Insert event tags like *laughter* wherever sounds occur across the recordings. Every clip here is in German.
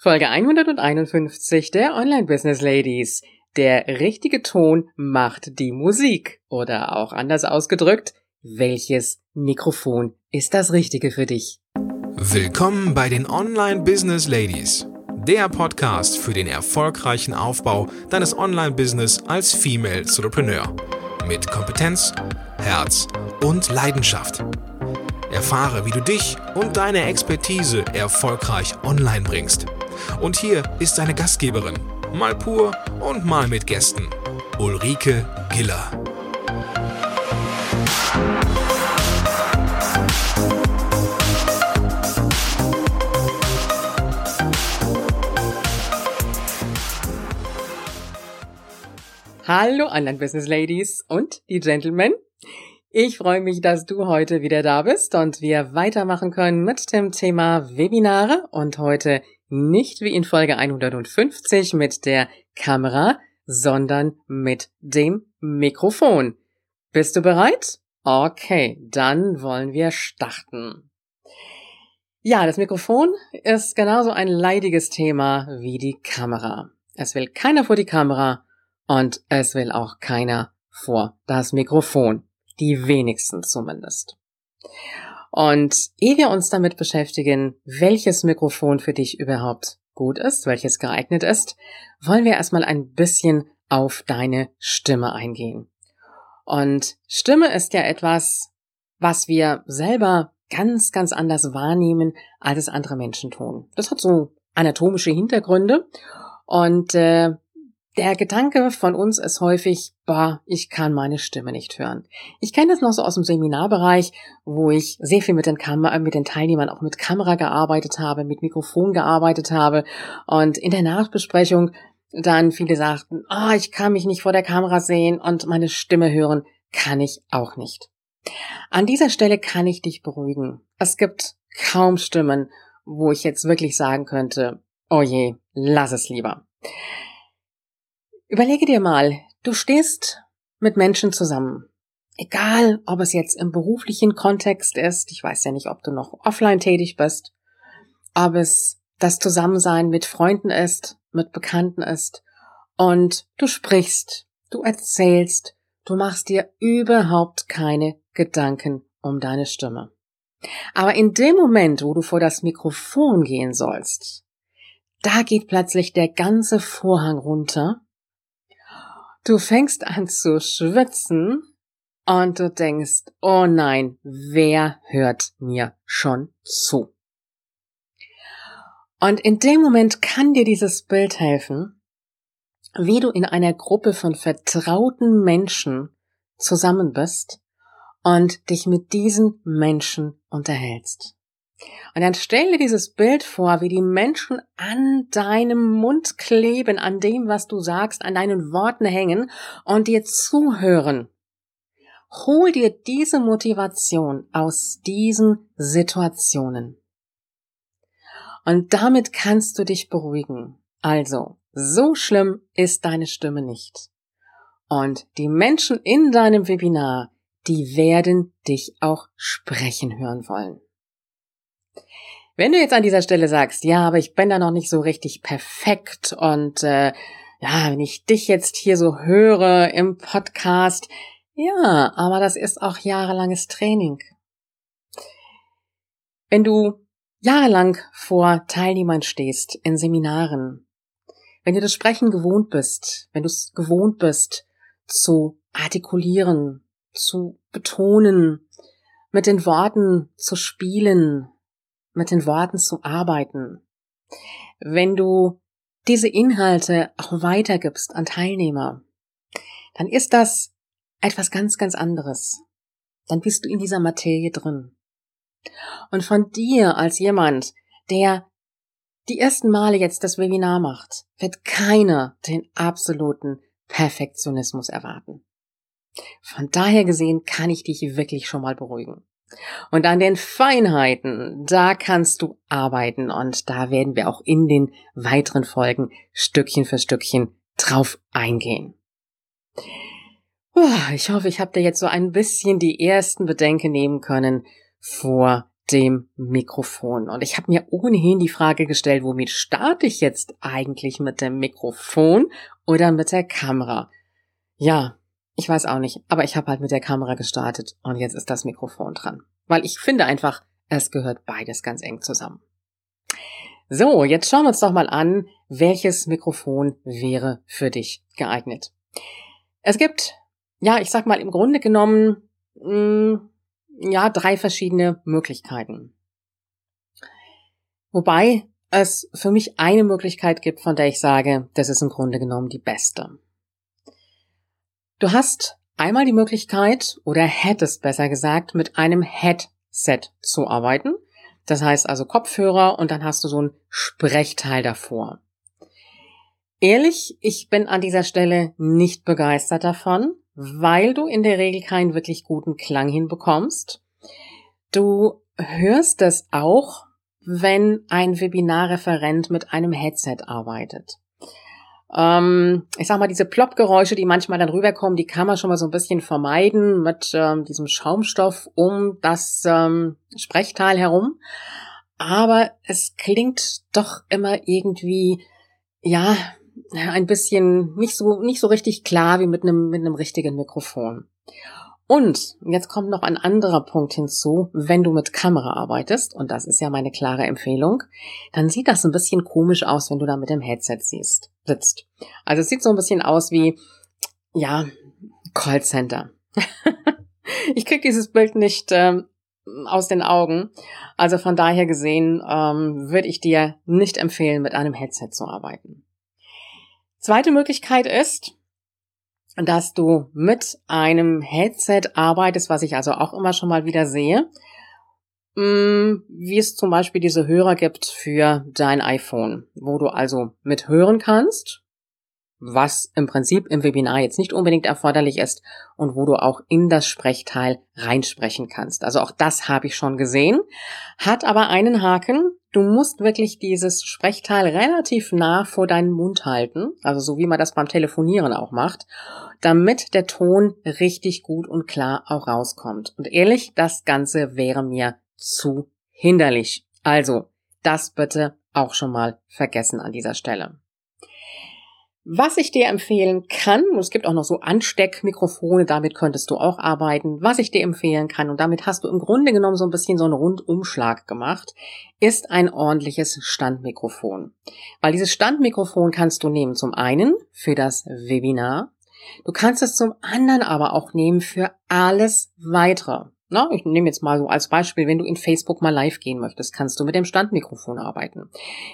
Folge 151 der Online Business Ladies. Der richtige Ton macht die Musik. Oder auch anders ausgedrückt, welches Mikrofon ist das richtige für dich? Willkommen bei den Online Business Ladies. Der Podcast für den erfolgreichen Aufbau deines Online-Business als Female Entrepreneur. Mit Kompetenz, Herz und Leidenschaft. Erfahre, wie du dich und deine Expertise erfolgreich online bringst – und hier ist seine Gastgeberin, mal pur und mal mit Gästen, Ulrike Giller. Hallo Online Business Ladies und die Gentlemen. Ich freue mich, dass du heute wieder da bist und wir weitermachen können mit dem Thema Webinare und heute nicht wie in Folge 150 mit der Kamera, sondern mit dem Mikrofon. Bist du bereit? Okay, dann wollen wir starten. Ja, das Mikrofon ist genauso ein leidiges Thema wie die Kamera. Es will keiner vor die Kamera und es will auch keiner vor das Mikrofon. Die wenigsten zumindest. Und ehe wir uns damit beschäftigen, welches Mikrofon für dich überhaupt gut ist, welches geeignet ist, wollen wir erstmal ein bisschen auf deine Stimme eingehen. Und Stimme ist ja etwas, was wir selber ganz, ganz anders wahrnehmen, als es andere Menschen tun. Das hat so anatomische Hintergründe und äh, der Gedanke von uns ist häufig, boah, ich kann meine Stimme nicht hören. Ich kenne das noch so aus dem Seminarbereich, wo ich sehr viel mit den, Kam mit den Teilnehmern auch mit Kamera gearbeitet habe, mit Mikrofon gearbeitet habe und in der Nachbesprechung dann viele sagten, oh, ich kann mich nicht vor der Kamera sehen und meine Stimme hören kann ich auch nicht. An dieser Stelle kann ich dich beruhigen. Es gibt kaum Stimmen, wo ich jetzt wirklich sagen könnte, oh je, lass es lieber. Überlege dir mal, du stehst mit Menschen zusammen. Egal, ob es jetzt im beruflichen Kontext ist, ich weiß ja nicht, ob du noch offline tätig bist, ob es das Zusammensein mit Freunden ist, mit Bekannten ist, und du sprichst, du erzählst, du machst dir überhaupt keine Gedanken um deine Stimme. Aber in dem Moment, wo du vor das Mikrofon gehen sollst, da geht plötzlich der ganze Vorhang runter Du fängst an zu schwitzen und du denkst, oh nein, wer hört mir schon zu? Und in dem Moment kann dir dieses Bild helfen, wie du in einer Gruppe von vertrauten Menschen zusammen bist und dich mit diesen Menschen unterhältst. Und dann stell dir dieses Bild vor, wie die Menschen an deinem Mund kleben, an dem, was du sagst, an deinen Worten hängen und dir zuhören. Hol dir diese Motivation aus diesen Situationen. Und damit kannst du dich beruhigen. Also, so schlimm ist deine Stimme nicht. Und die Menschen in deinem Webinar, die werden dich auch sprechen hören wollen. Wenn du jetzt an dieser Stelle sagst, ja, aber ich bin da noch nicht so richtig perfekt und äh, ja, wenn ich dich jetzt hier so höre im Podcast, ja, aber das ist auch jahrelanges Training. Wenn du jahrelang vor Teilnehmern stehst in Seminaren, wenn du das Sprechen gewohnt bist, wenn du es gewohnt bist zu artikulieren, zu betonen, mit den Worten zu spielen, mit den Worten zu arbeiten. Wenn du diese Inhalte auch weitergibst an Teilnehmer, dann ist das etwas ganz, ganz anderes. Dann bist du in dieser Materie drin. Und von dir als jemand, der die ersten Male jetzt das Webinar macht, wird keiner den absoluten Perfektionismus erwarten. Von daher gesehen kann ich dich wirklich schon mal beruhigen. Und an den Feinheiten, da kannst du arbeiten und da werden wir auch in den weiteren Folgen Stückchen für Stückchen drauf eingehen. Ich hoffe, ich habe dir jetzt so ein bisschen die ersten Bedenken nehmen können vor dem Mikrofon. Und ich habe mir ohnehin die Frage gestellt, womit starte ich jetzt eigentlich mit dem Mikrofon oder mit der Kamera? Ja, ich weiß auch nicht, aber ich habe halt mit der Kamera gestartet und jetzt ist das Mikrofon dran. Weil ich finde einfach, es gehört beides ganz eng zusammen. So, jetzt schauen wir uns doch mal an, welches Mikrofon wäre für dich geeignet. Es gibt, ja, ich sag mal im Grunde genommen, mh, mm, ja, drei verschiedene Möglichkeiten. Wobei es für mich eine Möglichkeit gibt, von der ich sage, das ist im Grunde genommen die beste. Du hast einmal die Möglichkeit, oder hättest besser gesagt, mit einem Headset zu arbeiten. Das heißt also Kopfhörer und dann hast du so ein Sprechteil davor. Ehrlich, ich bin an dieser Stelle nicht begeistert davon, weil du in der Regel keinen wirklich guten Klang hinbekommst. Du hörst es auch, wenn ein Webinarreferent mit einem Headset arbeitet. Ähm, ich sag mal, diese Plopp-Geräusche, die manchmal dann rüberkommen, die kann man schon mal so ein bisschen vermeiden mit ähm, diesem Schaumstoff um das ähm, Sprechteil herum. Aber es klingt doch immer irgendwie, ja, ein bisschen nicht so, nicht so richtig klar wie mit einem, mit einem richtigen Mikrofon. Und jetzt kommt noch ein anderer Punkt hinzu, wenn du mit Kamera arbeitest, und das ist ja meine klare Empfehlung, dann sieht das ein bisschen komisch aus, wenn du da mit dem Headset siehst, sitzt. Also es sieht so ein bisschen aus wie, ja, Callcenter. *laughs* ich krieg dieses Bild nicht ähm, aus den Augen. Also von daher gesehen ähm, würde ich dir nicht empfehlen, mit einem Headset zu arbeiten. Zweite Möglichkeit ist, dass du mit einem Headset arbeitest, was ich also auch immer schon mal wieder sehe, mm, wie es zum Beispiel diese Hörer gibt für dein iPhone, wo du also mit hören kannst was im Prinzip im Webinar jetzt nicht unbedingt erforderlich ist und wo du auch in das Sprechteil reinsprechen kannst. Also auch das habe ich schon gesehen, hat aber einen Haken. Du musst wirklich dieses Sprechteil relativ nah vor deinen Mund halten, also so wie man das beim Telefonieren auch macht, damit der Ton richtig gut und klar auch rauskommt. Und ehrlich, das Ganze wäre mir zu hinderlich. Also, das bitte auch schon mal vergessen an dieser Stelle. Was ich dir empfehlen kann, und es gibt auch noch so Ansteckmikrofone, damit könntest du auch arbeiten. Was ich dir empfehlen kann, und damit hast du im Grunde genommen so ein bisschen so einen Rundumschlag gemacht, ist ein ordentliches Standmikrofon. Weil dieses Standmikrofon kannst du nehmen zum einen für das Webinar. Du kannst es zum anderen aber auch nehmen für alles weitere. Na, ich nehme jetzt mal so als Beispiel, wenn du in Facebook mal live gehen möchtest, kannst du mit dem Standmikrofon arbeiten.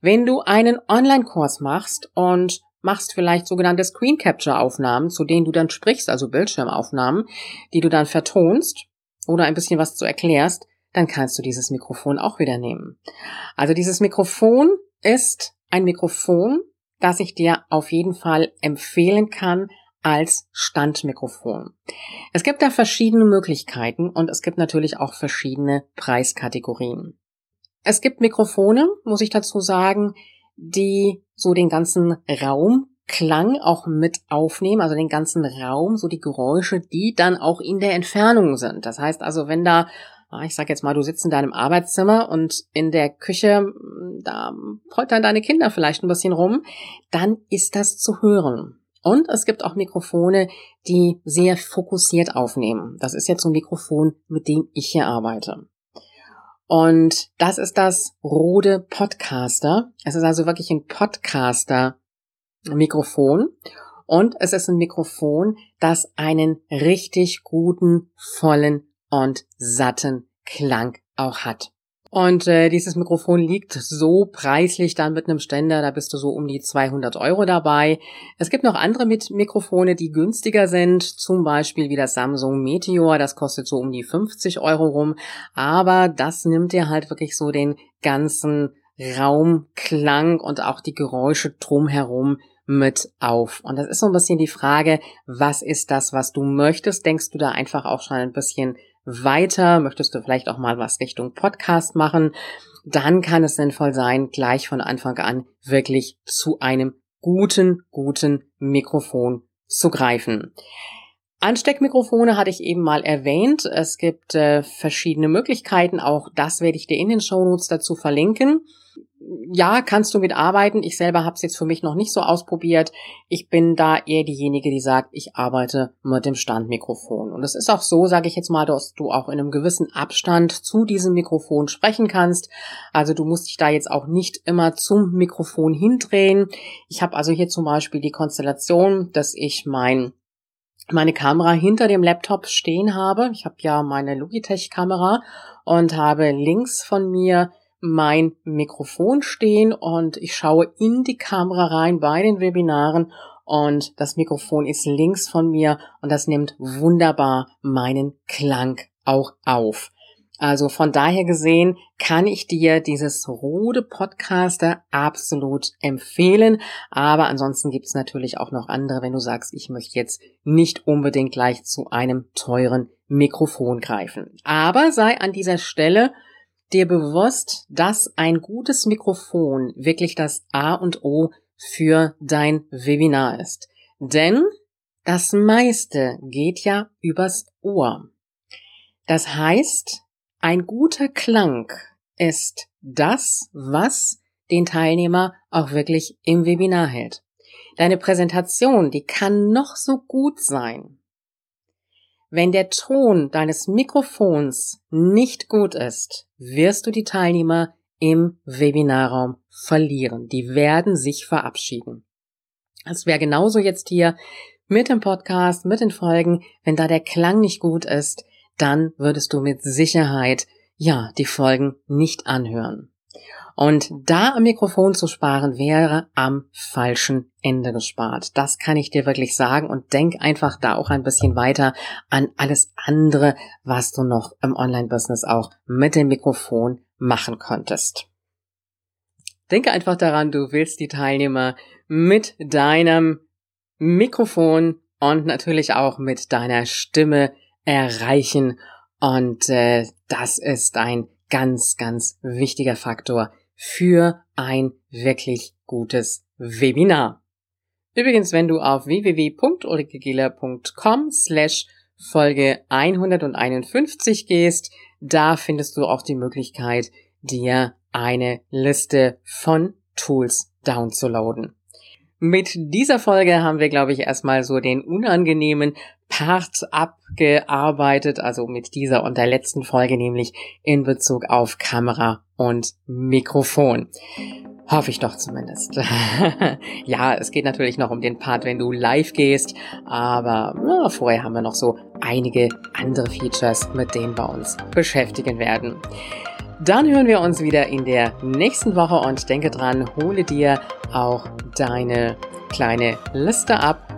Wenn du einen Online-Kurs machst und machst vielleicht sogenannte Screen Capture Aufnahmen, zu denen du dann sprichst, also Bildschirmaufnahmen, die du dann vertonst oder ein bisschen was zu erklärst, dann kannst du dieses Mikrofon auch wieder nehmen. Also dieses Mikrofon ist ein Mikrofon, das ich dir auf jeden Fall empfehlen kann als Standmikrofon. Es gibt da verschiedene Möglichkeiten und es gibt natürlich auch verschiedene Preiskategorien. Es gibt Mikrofone, muss ich dazu sagen, die so den ganzen Raumklang auch mit aufnehmen, also den ganzen Raum, so die Geräusche, die dann auch in der Entfernung sind. Das heißt also, wenn da, ah, ich sag jetzt mal, du sitzt in deinem Arbeitszimmer und in der Küche, hm, da poltern deine Kinder vielleicht ein bisschen rum, dann ist das zu hören. Und es gibt auch Mikrofone, die sehr fokussiert aufnehmen. Das ist jetzt so ein Mikrofon, mit dem ich hier arbeite. Und das ist das Rode Podcaster. Es ist also wirklich ein Podcaster-Mikrofon. Und es ist ein Mikrofon, das einen richtig guten, vollen und satten Klang auch hat. Und äh, dieses Mikrofon liegt so preislich dann mit einem Ständer, da bist du so um die 200 Euro dabei. Es gibt noch andere mit Mikrofone, die günstiger sind, zum Beispiel wie das Samsung Meteor, das kostet so um die 50 Euro rum, aber das nimmt dir halt wirklich so den ganzen Raumklang und auch die Geräusche drumherum mit auf. Und das ist so ein bisschen die Frage, was ist das, was du möchtest? Denkst du da einfach auch schon ein bisschen weiter? Möchtest du vielleicht auch mal was Richtung Podcast machen? Dann kann es sinnvoll sein, gleich von Anfang an wirklich zu einem guten, guten Mikrofon zu greifen. Ansteckmikrofone hatte ich eben mal erwähnt. Es gibt äh, verschiedene Möglichkeiten. Auch das werde ich dir in den Shownotes dazu verlinken. Ja, kannst du mitarbeiten. Ich selber habe es jetzt für mich noch nicht so ausprobiert. Ich bin da eher diejenige, die sagt, ich arbeite mit dem Standmikrofon. Und es ist auch so, sage ich jetzt mal, dass du auch in einem gewissen Abstand zu diesem Mikrofon sprechen kannst. Also du musst dich da jetzt auch nicht immer zum Mikrofon hindrehen. Ich habe also hier zum Beispiel die Konstellation, dass ich mein meine Kamera hinter dem Laptop stehen habe. Ich habe ja meine Logitech-Kamera und habe links von mir mein Mikrofon stehen und ich schaue in die Kamera rein bei den Webinaren und das Mikrofon ist links von mir und das nimmt wunderbar meinen Klang auch auf. Also von daher gesehen kann ich dir dieses Rode Podcaster absolut empfehlen. Aber ansonsten gibt es natürlich auch noch andere, wenn du sagst, ich möchte jetzt nicht unbedingt gleich zu einem teuren Mikrofon greifen. Aber sei an dieser Stelle dir bewusst, dass ein gutes Mikrofon wirklich das A und O für dein Webinar ist. Denn das meiste geht ja übers Ohr. Das heißt, ein guter Klang ist das, was den Teilnehmer auch wirklich im Webinar hält. Deine Präsentation, die kann noch so gut sein. Wenn der Ton deines Mikrofons nicht gut ist, wirst du die Teilnehmer im Webinarraum verlieren. Die werden sich verabschieden. Es wäre genauso jetzt hier mit dem Podcast, mit den Folgen, wenn da der Klang nicht gut ist, dann würdest du mit Sicherheit, ja, die Folgen nicht anhören. Und da am Mikrofon zu sparen, wäre am falschen Ende gespart. Das kann ich dir wirklich sagen und denk einfach da auch ein bisschen weiter an alles andere, was du noch im Online-Business auch mit dem Mikrofon machen konntest. Denke einfach daran, du willst die Teilnehmer mit deinem Mikrofon und natürlich auch mit deiner Stimme erreichen. Und äh, das ist ein ganz, ganz wichtiger Faktor für ein wirklich gutes Webinar. Übrigens, wenn du auf www.ulrikegela.com slash Folge 151 gehst, da findest du auch die Möglichkeit, dir eine Liste von Tools downzuladen. Mit dieser Folge haben wir, glaube ich, erstmal so den unangenehmen Part abgearbeitet, also mit dieser und der letzten Folge nämlich in Bezug auf Kamera und Mikrofon. Hoffe ich doch zumindest. *laughs* ja, es geht natürlich noch um den Part, wenn du live gehst, aber na, vorher haben wir noch so einige andere Features, mit denen wir uns beschäftigen werden. Dann hören wir uns wieder in der nächsten Woche und denke dran, hole dir auch deine kleine Liste ab